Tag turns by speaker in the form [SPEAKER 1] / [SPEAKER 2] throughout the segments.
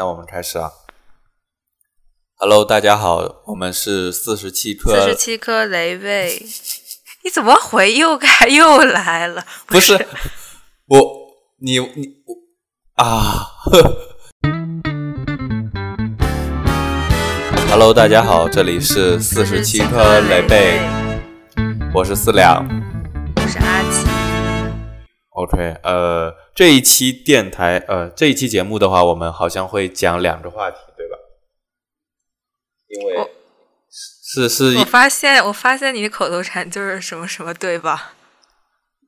[SPEAKER 1] 那我们开始啊。Hello，大家好，我们是四十七颗
[SPEAKER 2] 四十七颗雷贝。你怎么回又开又来了？
[SPEAKER 1] 不是我，你你我啊！Hello，大家好，这里是四十七颗雷贝，我是四两，
[SPEAKER 2] 我是阿奇。
[SPEAKER 1] OK，呃，这一期电台，呃，这一期节目的话，我们好像会讲两个话题，对吧？因为
[SPEAKER 2] 我
[SPEAKER 1] 是是
[SPEAKER 2] 我发现，我发现你的口头禅就是什么什么，对吧？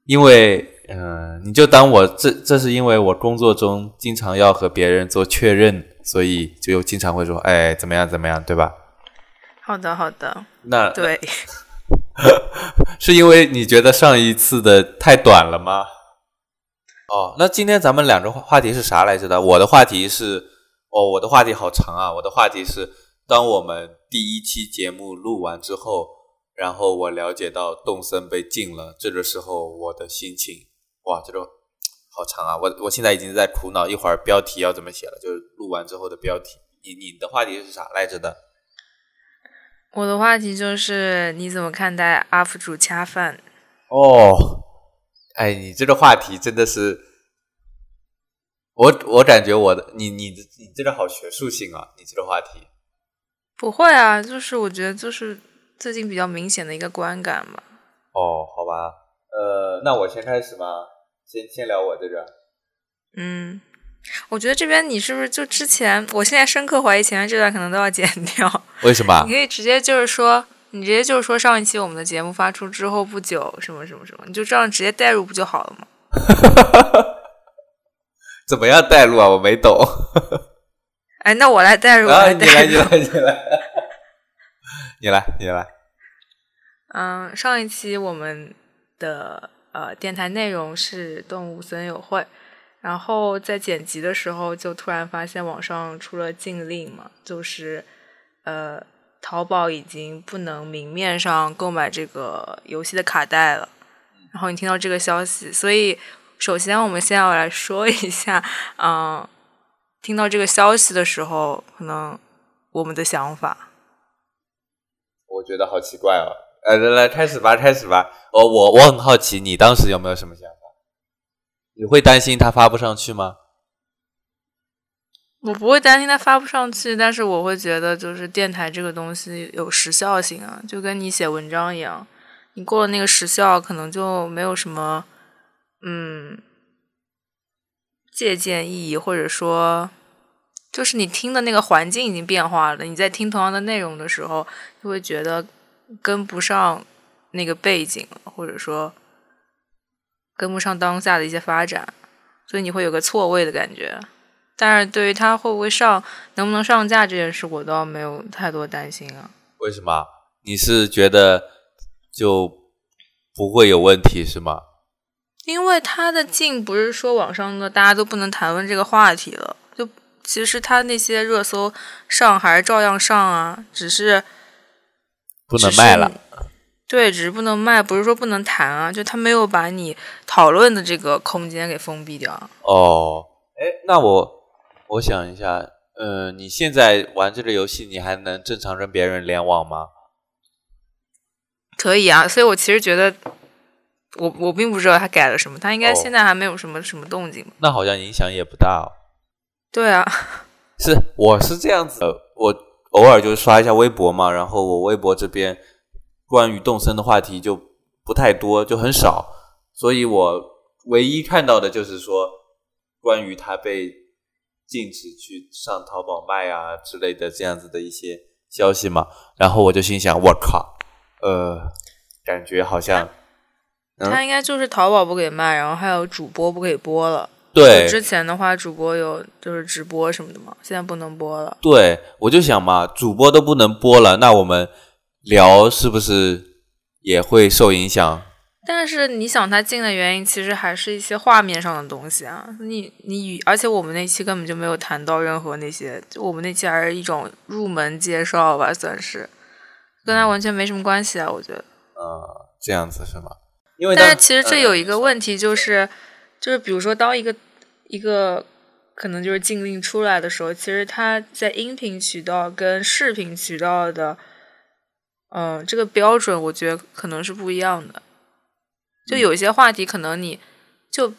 [SPEAKER 1] 因为，嗯、你就当我这这是因为我工作中经常要和别人做确认，所以就经常会说，哎，怎么样怎么样，对吧？
[SPEAKER 2] 好的，好的，
[SPEAKER 1] 那
[SPEAKER 2] 对，
[SPEAKER 1] 是因为你觉得上一次的太短了吗？哦，那今天咱们两个话话题是啥来着的？我的话题是，哦，我的话题好长啊！我的话题是，当我们第一期节目录完之后，然后我了解到动森被禁了，这个时候我的心情，哇，这个好长啊！我我现在已经在苦恼一会儿标题要怎么写了，就是录完之后的标题。你你的话题是啥来着的？
[SPEAKER 2] 我的话题就是你怎么看待 UP 主恰饭？
[SPEAKER 1] 哦，哎，你这个话题真的是，我我感觉我的你你的你这个好学术性啊，你这个话题。
[SPEAKER 2] 不会啊，就是我觉得就是最近比较明显的一个观感吧。
[SPEAKER 1] 哦，好吧，呃，那我先开始吗？先先聊我这个。
[SPEAKER 2] 嗯，我觉得这边你是不是就之前，我现在深刻怀疑前面这段可能都要剪掉。
[SPEAKER 1] 为什么
[SPEAKER 2] 你？可以直接就是说，你直接就是说上一期我们的节目发出之后不久什么什么什么，你就这样直接带入不就好了吗？
[SPEAKER 1] 怎么样带入啊？我没懂。
[SPEAKER 2] 哎，那我来带入，我
[SPEAKER 1] 啊，
[SPEAKER 2] 来
[SPEAKER 1] 你来，
[SPEAKER 2] 代入。
[SPEAKER 1] 你来，你来，你来，你来。
[SPEAKER 2] 嗯，上一期我们的呃电台内容是动物森友会，然后在剪辑的时候就突然发现网上出了禁令嘛，就是呃淘宝已经不能明面上购买这个游戏的卡带了。然后你听到这个消息，所以首先我们先要来说一下，嗯、听到这个消息的时候，可能我们的想法。
[SPEAKER 1] 我觉得好奇怪哦。呃，来来，开始吧，开始吧。哦，我我很好奇，你当时有没有什么想法？你会担心它发不上去吗？
[SPEAKER 2] 我不会担心它发不上去，但是我会觉得，就是电台这个东西有时效性啊，就跟你写文章一样，你过了那个时效，可能就没有什么，嗯，借鉴意义，或者说，就是你听的那个环境已经变化了，你在听同样的内容的时候，就会觉得跟不上那个背景，或者说跟不上当下的一些发展，所以你会有个错位的感觉。但是对于它会不会上、能不能上架这件事，我倒没有太多担心啊。
[SPEAKER 1] 为什么？你是觉得就不会有问题是吗？
[SPEAKER 2] 因为它的禁不是说网上的大家都不能谈论这个话题了，就其实它那些热搜上还是照样上啊，只是
[SPEAKER 1] 不能卖了。。
[SPEAKER 2] 对，只是不能卖，不是说不能谈啊，就他没有把你讨论的这个空间给封闭掉。
[SPEAKER 1] 哦，哎，那我我想一下，嗯、你现在玩这个游戏，你还能正常跟别人联网吗？
[SPEAKER 2] 可以啊，所以我其实觉得，我我并不知道他改了什么，他应该
[SPEAKER 1] 哦
[SPEAKER 2] 现在还没有什么、什么动静。
[SPEAKER 1] 那好像影响也不大哦。
[SPEAKER 2] 对啊，
[SPEAKER 1] 是，我是这样子的，我偶尔就刷一下微博嘛，然后我微博这边关于动森的话题就不太多，就很少，所以我唯一看到的就是说关于他被禁止去上淘宝卖啊之类的这样子的一些消息嘛，然后我就心想，我靠，呃，感觉好像，嗯
[SPEAKER 2] 他应该就是淘宝不给卖，然后还有主播不给播了。
[SPEAKER 1] 对，
[SPEAKER 2] 之前的话，主播有就是直播什么的嘛，现在不能播了。
[SPEAKER 1] 对，我就想嘛，主播都不能播了，那我们聊是不是也会受影响？
[SPEAKER 2] 但是你想，它禁的原因其实还是一些画面上的东西啊。你你与而且我们那期根本就没有谈到任何那些，就我们那期还是一种入门介绍吧，算是跟它完全没什么关系啊，我觉得。
[SPEAKER 1] 呃，这样子是吗？因为
[SPEAKER 2] 但是其实这有一个
[SPEAKER 1] 呃
[SPEAKER 2] 问题，就是就是比如说，当一个一个可能就是禁令出来的时候，其实它在音频渠道跟视频渠道的，嗯，这个标准我觉得可能是不一样的。就有一些话题，可能你就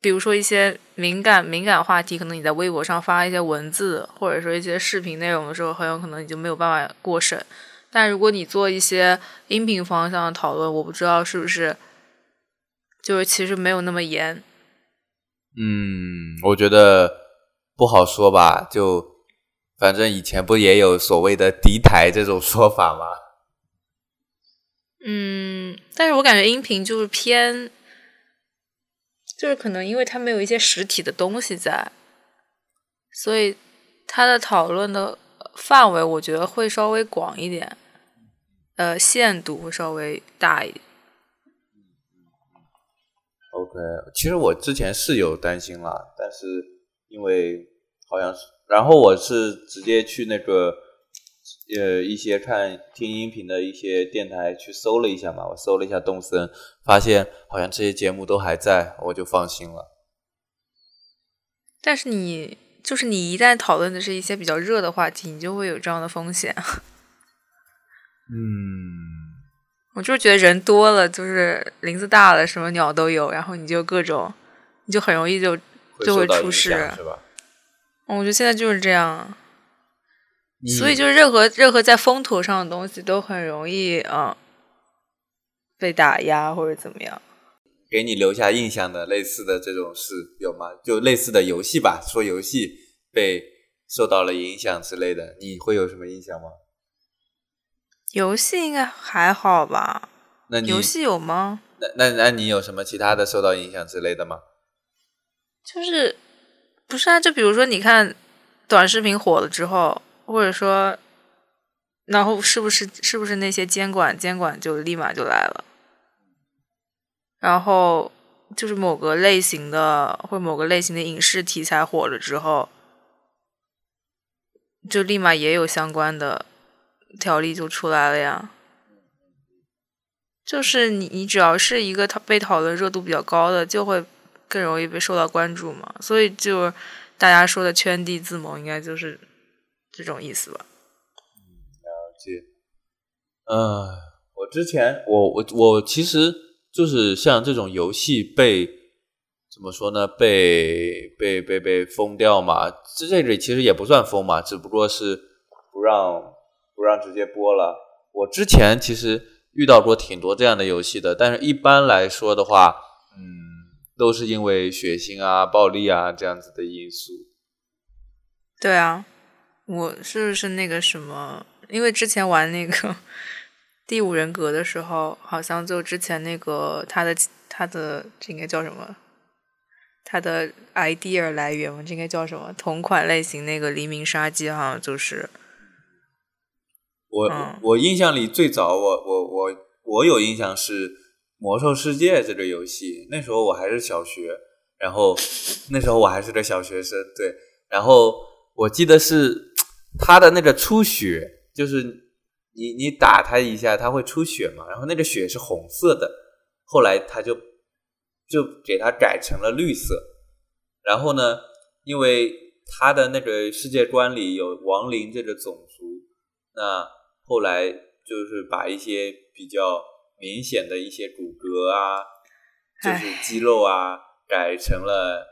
[SPEAKER 2] 比如说一些敏感敏感话题，可能你在微博上发一些文字或者说一些视频内容的时候，很有可能你就没有办法过审。但如果你做一些音频方向的讨论，我不知道是不是就是其实没有那么严。
[SPEAKER 1] 嗯，我觉得不好说吧。就反正以前不也有所谓的敌台这种说法吗？
[SPEAKER 2] 嗯，但是我感觉音频就是偏，就是可能因为它没有一些实体的东西在，所以它的讨论的范围我觉得会稍微广一点，呃，限度会稍微大一点。
[SPEAKER 1] OK，其实我之前是有担心了，但是因为好像是，然后我是直接去那个。呃，一些看听音频的一些电台去搜了一下嘛，我搜了一下动森，发现好像这些节目都还在，我就放心了。
[SPEAKER 2] 但是你就是你一旦讨论的是一些比较热的话题，你就会有这样的风险。
[SPEAKER 1] 嗯，
[SPEAKER 2] 我就是觉得人多了，就是林子大了，什么鸟都有，然后你就各种，你就很容易就就会出事，
[SPEAKER 1] 是吧？
[SPEAKER 2] 我觉得现在就是这样。所以，就是任何任何在风头上的东西都很容易啊被打压或者怎么样。
[SPEAKER 1] 给你留下印象的类似的这种事有吗？就类似的游戏吧，说游戏被受到了影响之类的，你会有什么印象吗？
[SPEAKER 2] 游戏应该还好吧？
[SPEAKER 1] 那你
[SPEAKER 2] 游戏有吗？
[SPEAKER 1] 那那那你有什么其他的受到影响之类的吗？
[SPEAKER 2] 就是不是啊？就比如说，你看短视频火了之后。或者说，然后是不是是不是那些监管监管就立马就来了？然后就是某个类型的或某个类型的影视题材火了之后，就立马也有相关的条例就出来了呀。就是你你只要是一个讨被讨论热度比较高的，就会更容易被受到关注嘛。所以就大家说的圈地自萌，应该就是。这种意思吧。
[SPEAKER 1] 嗯了解。嗯，我之前我我我其实就是像这种游戏被怎么说呢？被被被被封掉嘛？这这里其实也不算封嘛，只不过是不让不让直接播了。我之前其实遇到过挺多这样的游戏的，但是一般来说的话，嗯，都是因为血腥啊、暴力啊这样子的因素。
[SPEAKER 2] 对啊。我是不是那个什么？因为之前玩那个 第五人格的时候，好像就之前那个他的他的这应该叫什么？他的 idea 来源，这应该叫什么？同款类型那个黎明杀机，好像就是
[SPEAKER 1] 我我印象里最早，我我我我有印象是魔兽世界这个游戏，那时候我还是小学，然后 那时候我还是个小学生，对，然后我记得是。他的那个出血，就是你你打他一下，他会出血嘛？然后那个血是红色的，后来他就就给他改成了绿色。然后呢，因为他的那个世界观里有亡灵这个种族，那后来就是把一些比较明显的一些骨骼啊，就是肌肉啊，改成了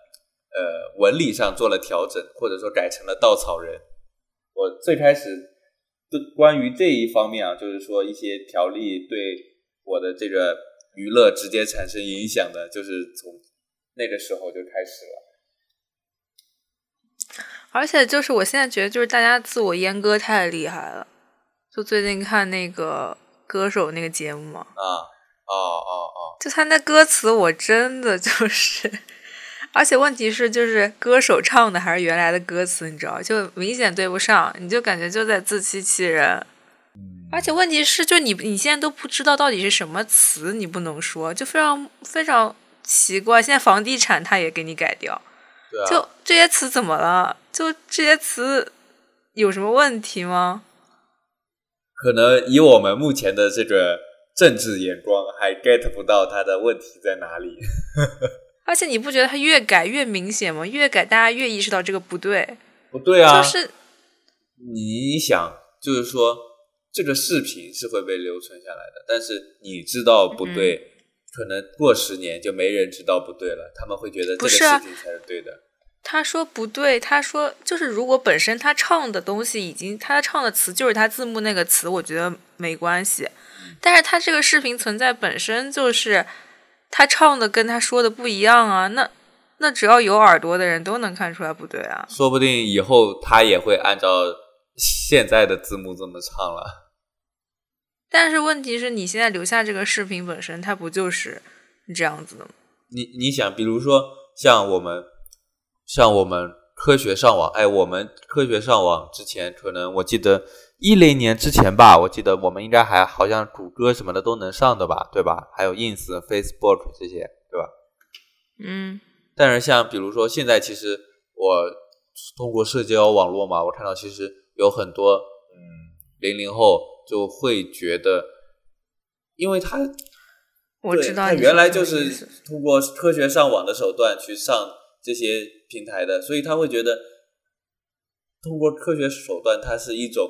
[SPEAKER 1] 呃纹理上做了调整，或者说改成了稻草人。我最开始对关于这一方面啊，就是说一些条例对我的这个娱乐直接产生影响的，就是从那个时候就开始了。
[SPEAKER 2] 而且就是我现在觉得，就是大家自我阉割太厉害了。就最近看那个歌手那个节目嘛，
[SPEAKER 1] 啊，哦哦哦，
[SPEAKER 2] 就他那歌词，我真的就是。而且问题是，就是歌手唱的还是原来的歌词，你知道，就明显对不上，你就感觉就在自欺欺人。而且问题是，就你你现在都不知道到底是什么词，你不能说，就非常非常奇怪。现在房地产他也给你改掉，就这些词怎么了？就这些词有什么问题吗？
[SPEAKER 1] 可能以我们目前的这个政治眼光，还 get 不到他的问题在哪里。
[SPEAKER 2] 而且你不觉得他越改越明显吗？越改大家越意识到这个不对。
[SPEAKER 1] 不对啊，
[SPEAKER 2] 就是
[SPEAKER 1] 你想，就是说这个视频是会被留存下来的，但是你知道不对，
[SPEAKER 2] 嗯
[SPEAKER 1] 可能过十年就没人知道不对了，他们会觉得这个视频才是对的。
[SPEAKER 2] 他说不对，他说就是如果本身他唱的东西已经他唱的词就是他字幕那个词，我觉得没关系。但是他这个视频存在本身就是他唱的跟他说的不一样啊，那那只要有耳朵的人都能看出来不对啊。
[SPEAKER 1] 说不定以后他也会按照现在的字幕这么唱了。
[SPEAKER 2] 但是问题是你现在留下这个视频本身，它不就是这样子的吗？
[SPEAKER 1] 你你想，比如说像我们，像我们科学上网，哎，我们科学上网之前，可能我记得一零年之前吧，我记得我们应该还好像谷歌什么的都能上的吧，对吧？还有 ins、Facebook 这些，对吧？
[SPEAKER 2] 嗯
[SPEAKER 1] 但是像比如说现在，其实我通过社交网络嘛，我看到其实有很多嗯零零后就会觉得，因为他
[SPEAKER 2] 我知道
[SPEAKER 1] 他原来就是通过科学上网的手段去上这些平台的，所以他会觉得通过科学手段，它是一种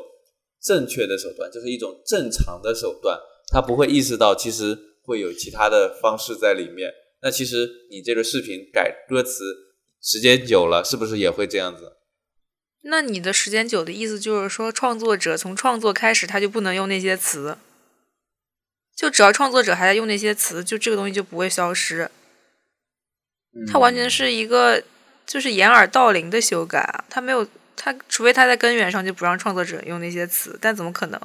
[SPEAKER 1] 正确的手段，就是一种正常的手段，他不会意识到其实会有其他的方式在里面。那其实你这个视频改歌词时间久了，是不是也会这样子？
[SPEAKER 2] 那你的时间久的意思就是说，创作者从创作开始他就不能用那些词，就只要创作者还在用那些词，就这个东西就不会消失。它完全是一个就是掩耳盗铃的修改啊，它没有它，除非他在根源上就不让创作者用那些词，但怎么可能？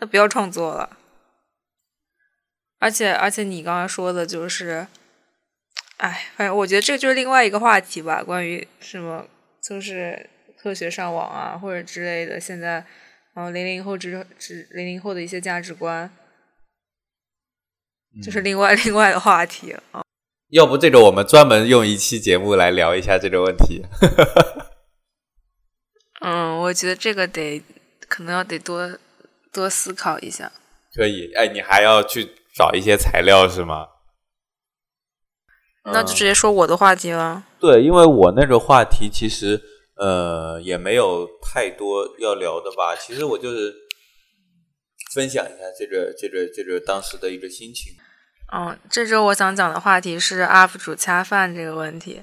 [SPEAKER 2] 那不要创作了。而且而且你刚刚说的就是，哎，反正我觉得这个就是另外一个话题吧，关于什么就是科学上网啊或者之类的，现在嗯零零后之之零零后的一些价值观，就是另外 另外的话题啊。
[SPEAKER 1] 要不这个我们专门用一期节目来聊一下这个问题。
[SPEAKER 2] 嗯，我觉得这个得可能要得多多思考一下。
[SPEAKER 1] 可以，哎，你还要去找一些材料是吗？
[SPEAKER 2] 那就直接说我的话题了。
[SPEAKER 1] 对，因为我那个话题其实呃也没有太多要聊的吧，其实我就是分享一下这个这个这个当时的一个心情。
[SPEAKER 2] 嗯，这周我想讲的话题是 UP 主恰饭这个问题。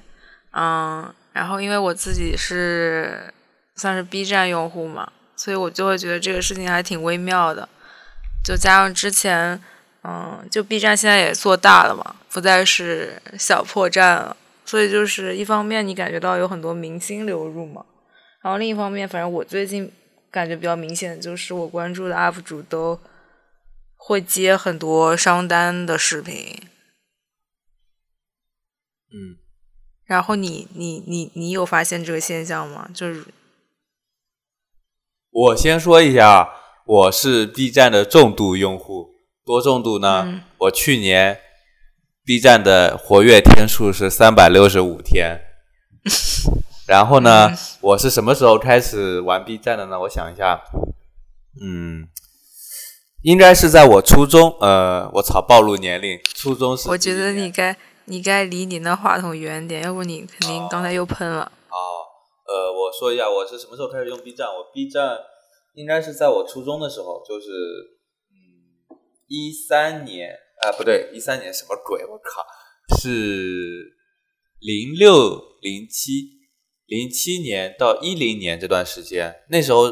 [SPEAKER 2] 嗯，然后因为我自己是算是 B 站用户嘛，所以我就会觉得这个事情还挺微妙的。就加上之前，嗯，就 B 站现在也做大了嘛，不再是小破站了，所以就是一方面你感觉到有很多明星流入嘛，然后另一方面，反正我最近感觉比较明显的就是我关注的 UP 主都会接很多商单的视频。
[SPEAKER 1] 嗯，
[SPEAKER 2] 然后你你你你有发现这个现象吗？就是
[SPEAKER 1] 我先说一下，我是 B 站的重度用户，多重度呢？
[SPEAKER 2] 嗯
[SPEAKER 1] 我去年 B 站的活跃天数是三百六十五天。然后呢，
[SPEAKER 2] 嗯
[SPEAKER 1] 我是什么时候开始玩 B 站的呢？我想一下，嗯，应该是在我初中。呃，我操，暴露年龄，初中是
[SPEAKER 2] 我觉得你该你该离你那话筒远点，要不你肯定刚才又喷了。
[SPEAKER 1] 哦，呃，我说一下，我是什么时候开始用 B 站？我 B 站应该是在我初中的时候，就是嗯，一三年啊、不对，一三年什么鬼？我靠，是零六零七零七年到一零年这段时间，那时候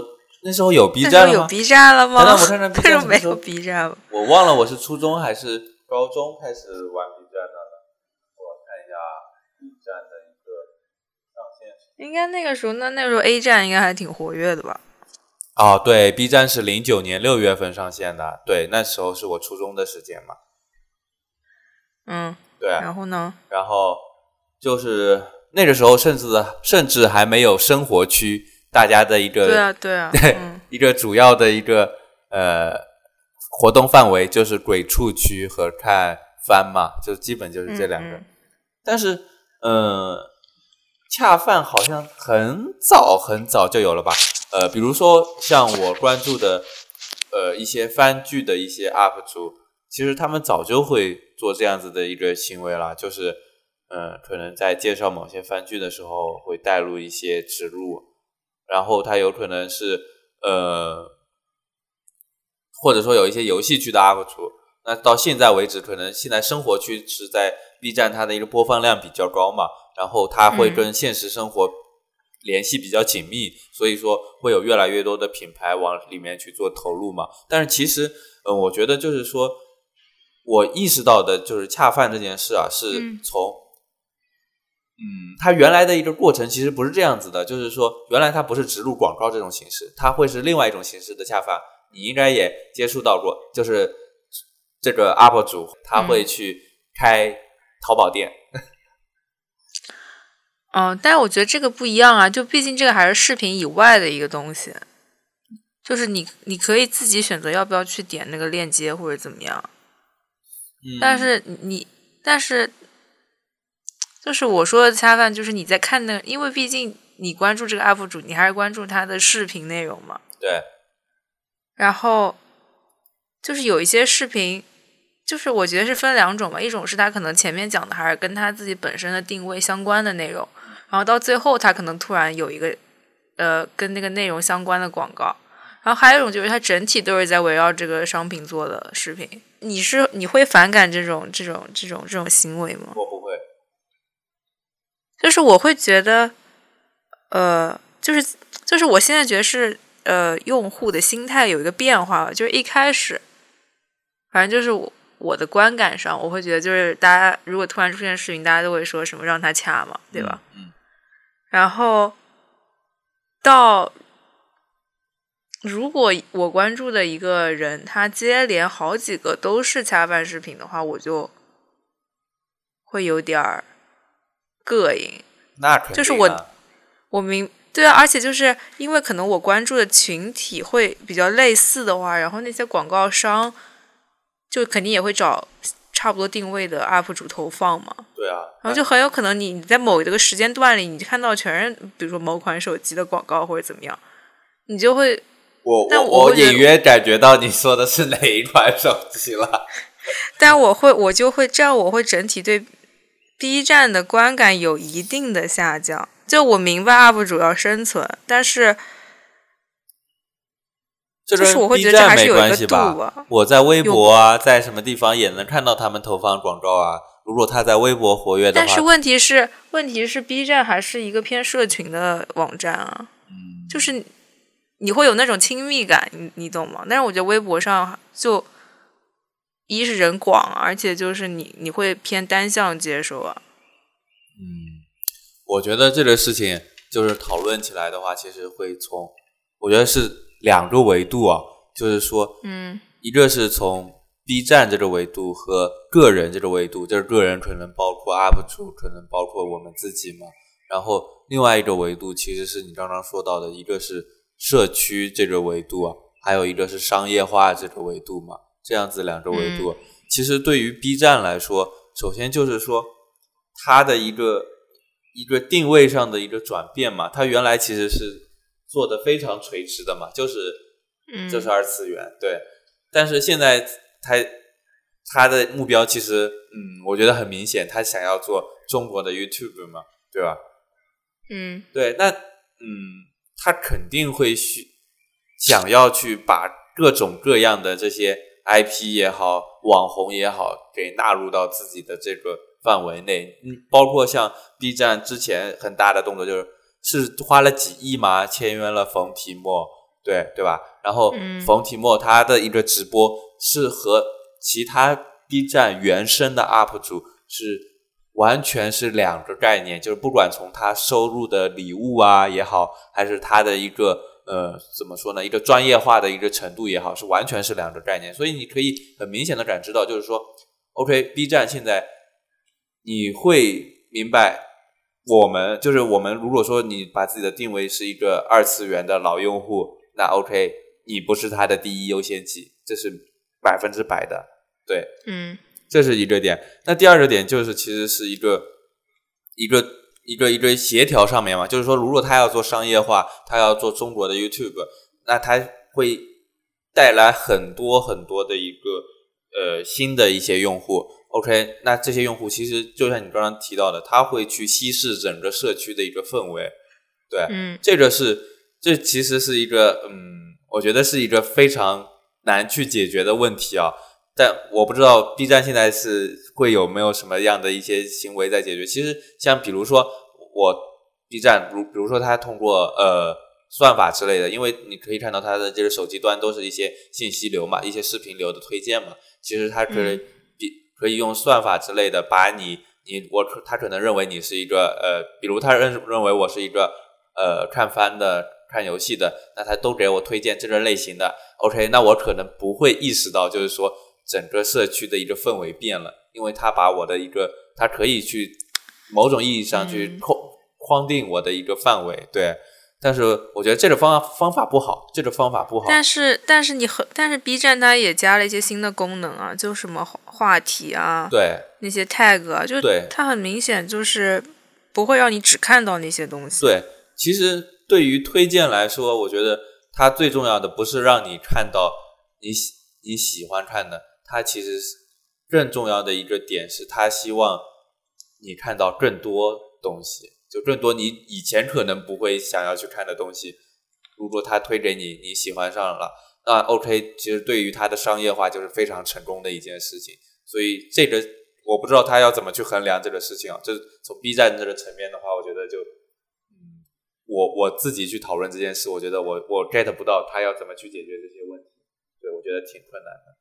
[SPEAKER 1] 那时候有 B
[SPEAKER 2] 那时候有
[SPEAKER 1] 站了吗
[SPEAKER 2] ？B 站了吗？
[SPEAKER 1] 等等我看看 B
[SPEAKER 2] 那时
[SPEAKER 1] 站什么
[SPEAKER 2] 没有 B 站了。
[SPEAKER 1] 我忘了我是初中还是高中开始玩 B 站的了。我看一下 B 站的一个上线时
[SPEAKER 2] 应该那个时候，那那时候 A 站应该还挺活跃的吧？
[SPEAKER 1] 哦，对，B 站是零九年六月份上线的，对，那时候是我初中的时间嘛，
[SPEAKER 2] 嗯，
[SPEAKER 1] 对，
[SPEAKER 2] 然后呢？
[SPEAKER 1] 然后就是那个时候，甚至甚至还没有生活区，大家的一个
[SPEAKER 2] 对啊，对啊，
[SPEAKER 1] 对
[SPEAKER 2] 嗯，
[SPEAKER 1] 一个主要的一个呃活动范围就是鬼畜区和看番嘛，就基本就是这两个。
[SPEAKER 2] 嗯
[SPEAKER 1] 但是，嗯、恰饭好像很早很早就有了吧？呃，比如说像我关注的呃一些番剧的一些 UP 主，其实他们早就会做这样子的一个行为了，就是嗯，可能在介绍某些番剧的时候会带入一些植入，然后它有可能是呃，或者说有一些游戏区的 UP 主，那到现在为止，可能现在生活区是在 B 站，它的一个播放量比较高嘛，然后它会跟现实生活联系比较紧密，所以说会有越来越多的品牌往里面去做投入嘛。但是其实，嗯，我觉得就是说，我意识到的就是恰饭这件事啊，是从。嗯，它原来的一个过程其实不是这样子的，就是说，原来它不是植入广告这种形式，它会是另外一种形式的恰饭。你应该也接触到过，就是这个 UP 主他会去开淘宝店。
[SPEAKER 2] 嗯，但是我觉得这个不一样啊，就毕竟这个还是视频以外的一个东西，就是你你可以自己选择要不要去点那个链接或者怎么样。
[SPEAKER 1] 嗯，
[SPEAKER 2] 但是你，但是。就是我说的恰饭，就是你在看那，因为毕竟你关注这个 UP 主，你还是关注他的视频内容嘛。
[SPEAKER 1] 对。
[SPEAKER 2] 然后就是有一些视频，就是我觉得是分两种吧，一种是他可能前面讲的还是跟他自己本身的定位相关的内容，然后到最后他可能突然有一个呃跟那个内容相关的广告，然后还有一种就是它整体都是在围绕这个商品做的视频。你是你会反感这种这种这种这种行为吗？
[SPEAKER 1] 我不会。
[SPEAKER 2] 就是我会觉得，呃，就是就是我现在觉得是呃，用户的心态有一个变化了。就是一开始，反正就是我我的观感上，我会觉得就是大家如果突然出现视频，大家都会说什么让他掐嘛，对吧？
[SPEAKER 1] 嗯。
[SPEAKER 2] 然后到如果我关注的一个人，他接连好几个都是恰饭视频的话，我就会有点儿。膈应，
[SPEAKER 1] 那肯定。
[SPEAKER 2] 就是我，我明对啊，而且就是因为可能我关注的群体会比较类似的话，然后那些广告商就肯定也会找差不多定位的 UP 主投放嘛。
[SPEAKER 1] 对啊。
[SPEAKER 2] 然后就很有可能你你在某一个时间段里，你看到全是比如说某款手机的广告或者怎么样，你就会。
[SPEAKER 1] 我
[SPEAKER 2] 我
[SPEAKER 1] 我隐约感觉到你说的是哪一款手机了。
[SPEAKER 2] 但我会我就会这样，我会整体对。B 站的观感有一定的下降，就我明白 UP 主要生存，但是就是我会觉得还是有一个度
[SPEAKER 1] 吧。我在微博啊，在什么地方也能看到他们投放广告啊。如果他在微博活跃的
[SPEAKER 2] 话，但是问题是，问题是 B 站还是一个偏社群的网站啊。
[SPEAKER 1] 嗯，
[SPEAKER 2] 就是你会有那种亲密感，你你懂吗？但是我觉得微博上就。一是人广，而且就是你你会偏单向接受啊。
[SPEAKER 1] 嗯，我觉得这个事情就是讨论起来的话，其实会从我觉得是两个维度啊，就是说，
[SPEAKER 2] 嗯，
[SPEAKER 1] 一个是从 B 站这个维度和个人这个维度，就是个人可能包括 UP 主，可能包括我们自己嘛。然后另外一个维度其实是你刚刚说到的，一个是社区这个维度啊，还有一个是商业化这个维度嘛。这样子两个维度，其实对于 B 站来说，首先就是说它的一个一个定位上的一个转变嘛。它原来其实是做的非常垂直的嘛，就是就是二次元对。但是现在他他的目标其实嗯，我觉得很明显，他想要做中国的 YouTube 嘛，对吧？
[SPEAKER 2] 嗯，
[SPEAKER 1] 对，那嗯，他肯定会去想要去把各种各样的这些。IP 也好，网红也好，给纳入到自己的这个范围内。嗯，包括像 B 站之前很大的动作，就是是花了几亿嘛，签约了冯提莫，对对吧？然后冯提莫他的一个直播是和其他 B 站原生的 UP 主是完全是两个概念，就是不管从他收入的礼物啊也好，还是他的一个。呃，怎么说呢？一个专业化的一个程度也好，是完全是两个概念。所以你可以很明显的感知到，就是说，OK，B 站现在你会明白，我们就是我们。如果说你把自己的定位是一个二次元的老用户，那 OK，你不是他的第一优先级，这是百分之百的。对，
[SPEAKER 2] 嗯，
[SPEAKER 1] 这是一个点。那第二个点就是，其实是一个一个。一个一个协调上面嘛，就是说，如果他要做商业化，他要做中国的 YouTube，那他会带来很多很多的一个呃新的一些用户，OK，那这些用户其实就像你刚刚提到的，他会去稀释整个社区的一个氛围，对，
[SPEAKER 2] 嗯
[SPEAKER 1] 这个是这其实是一个嗯，我觉得是一个非常难去解决的问题啊。但我不知道 B 站现在是会有没有什么样的一些行为在解决。其实像比如说我 B 站，如比如说它通过呃算法之类的，因为你可以看到它的这个手机端都是一些信息流嘛，一些视频流的推荐嘛。其实它可以可以用算法之类的把你你我可他可能认为你是一个呃，比如他认认为我是一个呃看番的、看游戏的，那他都给我推荐这个类型的。OK，那我可能不会意识到，就是说整个社区的一个氛围变了，因为他把我的一个，他可以去某种意义上去
[SPEAKER 2] 嗯
[SPEAKER 1] 框框定我的一个范围，对。但是我觉得这个方方法不好，这个方法不好。
[SPEAKER 2] 但是但是你很但是 B 站它也加了一些新的功能啊，就什么话话题啊，
[SPEAKER 1] 对
[SPEAKER 2] 那些 tag 啊，就
[SPEAKER 1] 对
[SPEAKER 2] 它很明显就是不会让你只看到那些东西。
[SPEAKER 1] 对，其实对于推荐来说，我觉得它最重要的不是让你看到你喜你喜欢看的，它其实是更重要的一个点是，它希望你看到更多东西，就更多你以前可能不会想要去看的东西。如果他推给你，你喜欢上了，那 OK，其实对于他的商业化就是非常成功的一件事情。所以这个我不知道他要怎么去衡量这个事情啊。这从 B 站这个层面的话，我觉得就，嗯，我我自己去讨论这件事，我觉得我我 get 不到他要怎么去解决这些问题。对，我觉得挺困难的。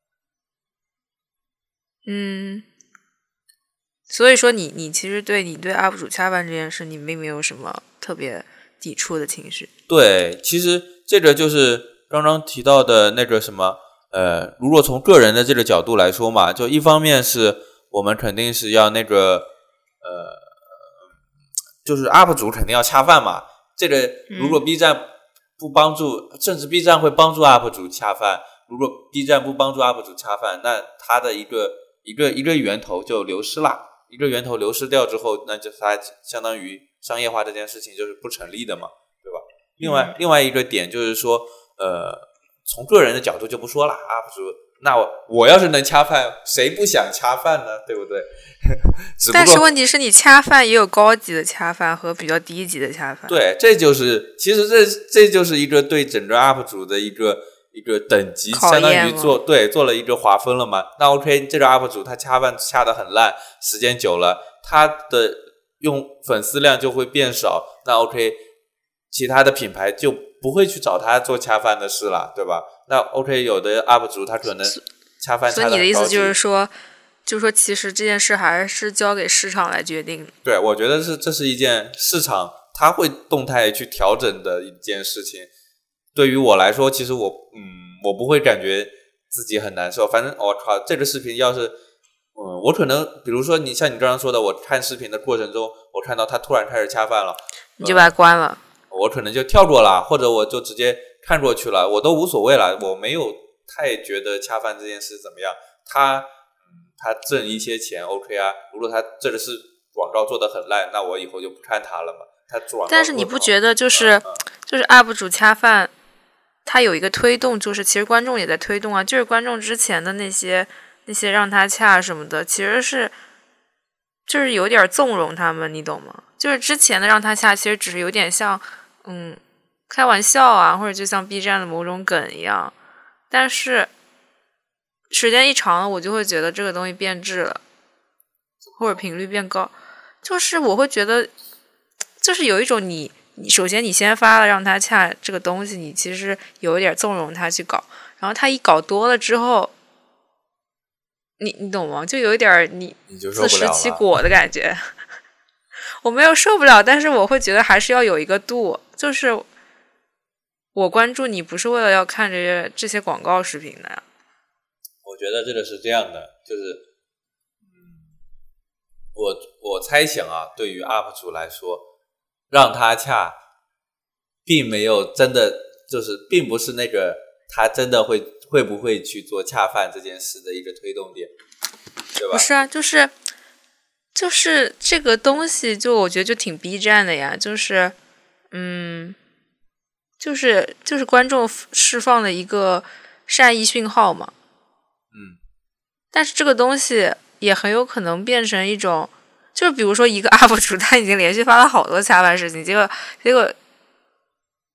[SPEAKER 2] 嗯，所以说你你其实对你对 UP 主恰饭这件事，你并没有什么特别抵触的情绪。
[SPEAKER 1] 对，其实这个就是刚刚提到的那个什么，呃，如果从个人的这个角度来说嘛，就一方面是我们肯定是要那个，呃，就是 UP 主肯定要恰饭嘛。这个如果 B 站不帮助，甚至 B 站会帮助 UP 主恰饭。如果 B 站不帮助 UP 主恰饭，那他的一个一个一个源头就流失了。一个源头流失掉之后，那就它相当于商业化这件事情就是不成立的嘛，对吧？另外，另外一个点就是说，呃，从个人的角度就不说了，UP 主，那我我要是能恰饭，谁不想恰饭呢？对不对？不
[SPEAKER 2] 但是问题是你恰饭也有高级的恰饭和比较低级的恰饭。
[SPEAKER 1] 对，这就是其实这这就是一个对整个 UP 主的一个一个等级，相当于做对做了一个划分了嘛。那 OK，这个 UP 主他恰饭恰的很烂，时间久了，他的用粉丝量就会变少。那 OK，其他的品牌就不会去找他做恰饭的事了，对吧？那 OK，有的 UP 主他可能恰饭
[SPEAKER 2] 所以你的意思就是说，就是说其实这件事还是交给市场来决定。
[SPEAKER 1] 对，我觉得是这是一件市场它会动态去调整的一件事情。对于我来说，其实我嗯，我不会感觉自己很难受。反正我靠，这个视频要是嗯，我可能比如说你像你刚刚说的，我看视频的过程中，我看到他突然开始恰饭了，
[SPEAKER 2] 你就把它关了。
[SPEAKER 1] 我可能就跳过了，或者我就直接看过去了，我都无所谓了，我没有太觉得恰饭这件事怎么样。他嗯，他挣一些钱 OK 啊，如果他这个是广告做的很烂，那我以后就不看他了嘛。他广告
[SPEAKER 2] 但是你不觉得就是就是 UP 主恰饭，他有一个推动，就是其实观众也在推动啊，就是观众之前的那些那些让他恰什么的，其实是就是有点纵容他们，你懂吗？就是之前的让他恰，其实只是有点像嗯开玩笑啊，或者就像 B 站的某种梗一样，但是时间一长了，我就会觉得这个东西变质了，或者频率变高，就是我会觉得。就是有一种你，你首先你先发了让他恰这个东西，你其实有一点纵容他去搞，然后他一搞多了之后，你你懂吗？就有一点你
[SPEAKER 1] 你就受
[SPEAKER 2] 自食。其果的感觉。我没有受不了，但是我会觉得还是要有一个度，就是我关注你不是为了要看这些这些广告视频的呀。
[SPEAKER 1] 我觉得这个是这样的，就是嗯，我我猜想啊，对于 UP 主来说，让他恰，并没有真的就是，并不是那个他真的会会不会去做恰饭这件事的一个推动点，对吧
[SPEAKER 2] 不？是啊，就是就是这个东西，就我觉得就挺 B 站的呀，就是嗯，就是就是观众释放的一个善意讯号嘛。
[SPEAKER 1] 嗯，
[SPEAKER 2] 但是这个东西也很有可能变成一种，就是比如说一个 UP 主他已经连续发了好多恰饭事情，结果结果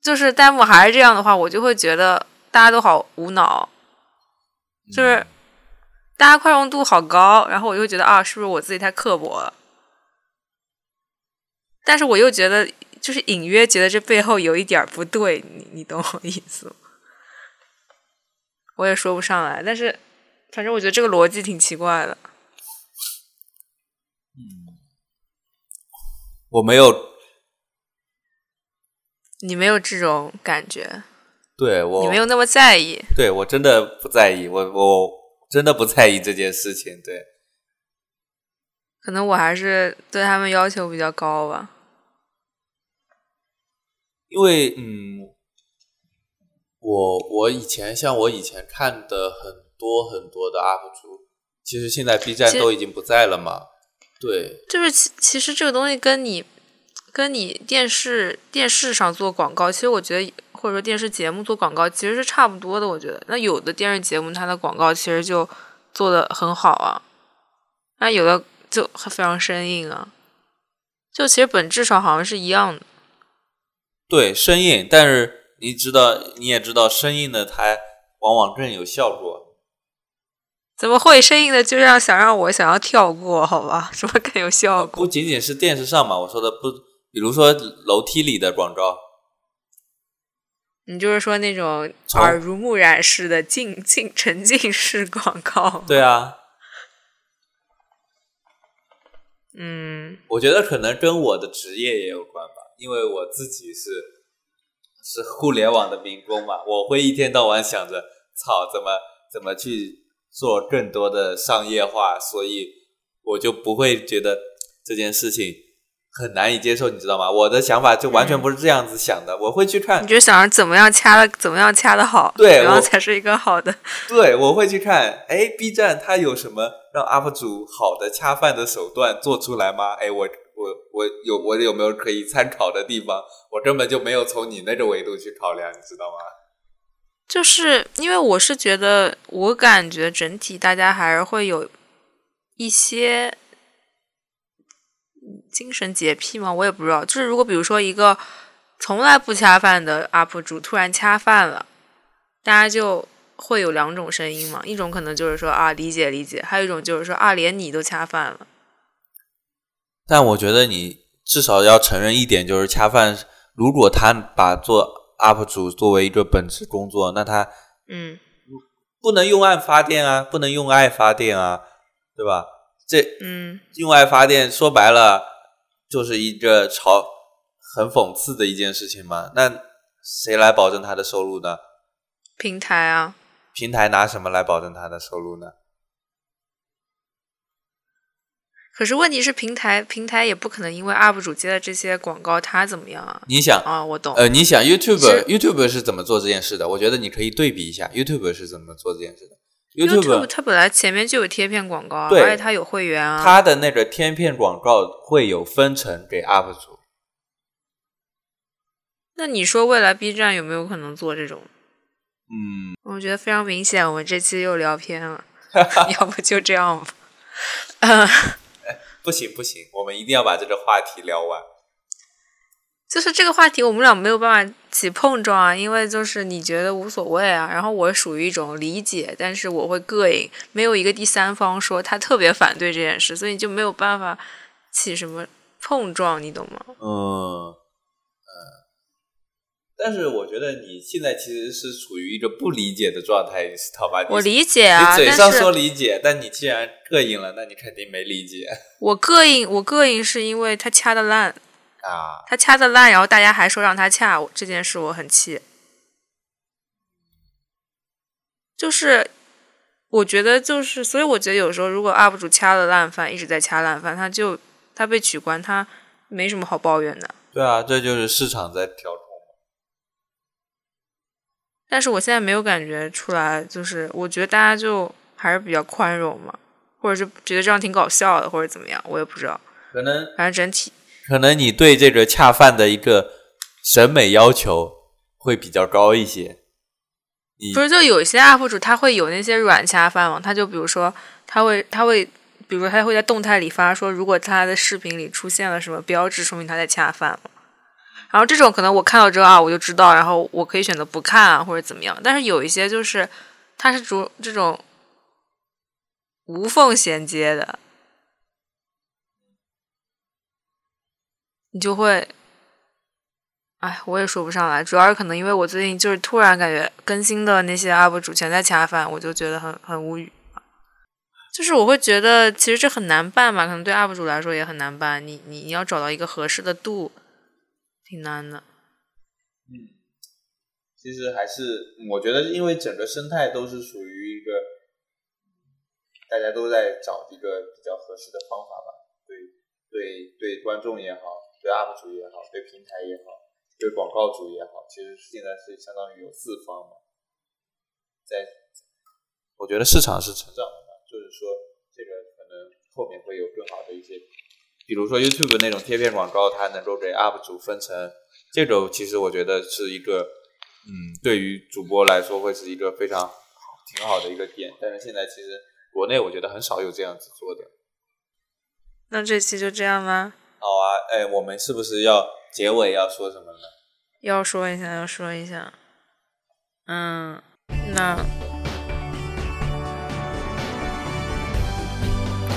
[SPEAKER 2] 就是弹幕还是这样的话，我就会觉得大家都好无脑，就是大家宽容度好高，然后我就觉得啊，是不是我自己太刻薄了？但是我又觉得，就是隐约觉得这背后有一点不对，你你懂我意思吗？我也说不上来，但是反正我觉得这个逻辑挺奇怪的。
[SPEAKER 1] 我没有，
[SPEAKER 2] 你没有这种感觉，
[SPEAKER 1] 对我
[SPEAKER 2] 你没有那么在意。
[SPEAKER 1] 对我真的不在意，我我真的不在意这件事情。对，
[SPEAKER 2] 可能我还是对他们要求比较高吧。
[SPEAKER 1] 因为嗯，我我以前像我以前看的很多很多的 UP 主，其实现在 B 站都已经不在了嘛。对，
[SPEAKER 2] 就是其其实这个东西跟你跟你电视电视上做广告，其实我觉得或者说电视节目做广告其实是差不多的。我觉得那有的电视节目它的广告其实就做的很好啊，那有的就非常生硬啊，就其实本质上好像是一样的。
[SPEAKER 1] 对，生硬，但是你知道，你也知道，生硬的它往往更有效果。
[SPEAKER 2] 怎么会生硬的就让想让我想要跳过？好吧，什么更有效果？
[SPEAKER 1] 不仅仅是电视上嘛，我说的不，比如说楼梯里的广告，
[SPEAKER 2] 你就是说那种耳濡目染式的浸浸沉浸式广告？
[SPEAKER 1] 对啊，
[SPEAKER 2] 嗯，
[SPEAKER 1] 我觉得可能跟我的职业也有关吧，因为我自己是是互联网的民工嘛，我会一天到晚想着，操，怎么怎么去做更多的商业化，所以我就不会觉得这件事情很难以接受，你知道吗？我的想法就完全不是这样子想的，我会去看
[SPEAKER 2] 你，就想着怎么样掐的，怎么样掐的好，
[SPEAKER 1] 对
[SPEAKER 2] 怎么样才是一个好的。
[SPEAKER 1] 对，我会去看，哎，B 站它有什么让 UP 主好的恰饭的手段做出来吗？哎，我我我有我有没有可以参考的地方？我根本就没有从你那个维度去考量，你知道吗？
[SPEAKER 2] 就是因为我是觉得，我感觉整体大家还是会有一些精神洁癖吗？我也不知道。就是如果比如说一个从来不恰饭的 UP 主突然恰饭了，大家就会有两种声音嘛。一种可能就是说啊理解理解，还有一种就是说啊连你都恰饭了。
[SPEAKER 1] 但我觉得你至少要承认一点，就是恰饭，如果他把做 UP 主作为一个本职工作，那他
[SPEAKER 2] 嗯
[SPEAKER 1] 不能用爱发电啊，不能用爱发电啊，对吧？这
[SPEAKER 2] 嗯，
[SPEAKER 1] 用爱发电说白了就是一个嘲很讽刺的一件事情嘛。那谁来保证他的收入呢？
[SPEAKER 2] 平台啊，
[SPEAKER 1] 平台拿什么来保证他的收入呢？
[SPEAKER 2] 可是问题是平台平台也不可能因为 UP 主接的这些广告他怎么样啊？
[SPEAKER 1] 你想，
[SPEAKER 2] 啊，我懂。
[SPEAKER 1] 呃，你想 YouTube YouTube 是怎么做这件事的？我觉得你可以对比一下 YouTube 是怎么做这件事的。
[SPEAKER 2] YouTube 它本来前面就有贴片广告啊，而且它有会员啊。
[SPEAKER 1] 它的那个贴片广告会有分成给 UP 主，
[SPEAKER 2] 那你说未来 B 站有没有可能做这种？
[SPEAKER 1] 嗯，
[SPEAKER 2] 我觉得非常明显，我们这期又聊偏了，要不就这样吧。嗯，
[SPEAKER 1] 不行不行，我们一定要把这个话题聊完。
[SPEAKER 2] 就是这个话题，我们俩没有办法起碰撞啊，因为就是你觉得无所谓啊，然后我属于一种理解，但是我会膈应，没有一个第三方说他特别反对这件事，所以就没有办法起什么碰撞，你懂吗？
[SPEAKER 1] 嗯嗯，但是我觉得你现在其实是处于一个不理解的状态，你知道吧？
[SPEAKER 2] 我理解啊，
[SPEAKER 1] 你嘴上说理解，但你既然膈应了，那你肯定没理解
[SPEAKER 2] 我膈应，我膈应是因为他掐的烂，
[SPEAKER 1] 啊。
[SPEAKER 2] 他掐的烂，然后大家还说让他掐，我这件事我很气。就是我觉得就是，所以我觉得有时候如果 UP 主掐了烂饭，一直在掐烂饭，他就他被取关，他没什么好抱怨的。
[SPEAKER 1] 对啊，这就是市场在调控。
[SPEAKER 2] 但是我现在没有感觉出来，就是我觉得大家就还是比较宽容嘛，或者是觉得这样挺搞笑的，或者怎么样，我也不知道。
[SPEAKER 1] 可能
[SPEAKER 2] 反正整体
[SPEAKER 1] 可能你对这个恰饭的一个审美要求会比较高一些。
[SPEAKER 2] 不是，就有一些 UP 主他会有那些软恰饭嘛，他就比如说他会他会，比如他会在动态里发说，如果他的视频里出现了什么标志，说明他在恰饭了。然后这种可能我看到之后啊，我就知道，然后我可以选择不看啊，或者怎么样。但是有一些就是它是主这种无缝衔接的，你就会，哎，我也说不上来。主要是可能因为我最近就是突然感觉更新的那些 UP 主全在恰饭，我就觉得很很无语。就是我会觉得其实这很难办嘛，可能对 UP 主来说也很难办。你你你要找到一个合适的度。挺难的，
[SPEAKER 1] 嗯，其实还是我觉得，因为整个生态都是属于一个，大家都在找一个比较合适的方法吧。对对对，观众也好，对 UP 主也好，对平台也好，对广告主也好，其实现在是相当于有四方嘛，在，我觉得市场是成长的，就是说这个可能后面会有更好的一些。比如说 YouTube 那种贴片广告，它能够给 UP 主分成，这种其实我觉得是一个，嗯，对于主播来说会是一个非常好、挺好的一个点。但是现在其实国内我觉得很少有这样子做的。
[SPEAKER 2] 那这期就这样吗？
[SPEAKER 1] 好啊，哎，我们是不是要结尾要说什么呢？
[SPEAKER 2] 要说一下，要说一下。嗯，那。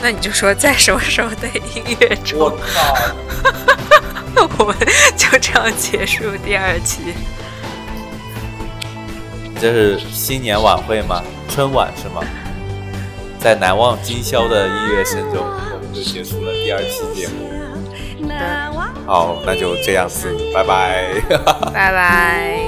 [SPEAKER 2] 那你就说在什么时候的音乐中？
[SPEAKER 1] 我靠！
[SPEAKER 2] 我们就这样结束第二期。
[SPEAKER 1] 这是新年晚会吗？春晚是吗？在难忘今宵的音乐声中，我们就结束了第二期节目。好，那就这样子，拜拜。
[SPEAKER 2] 拜拜。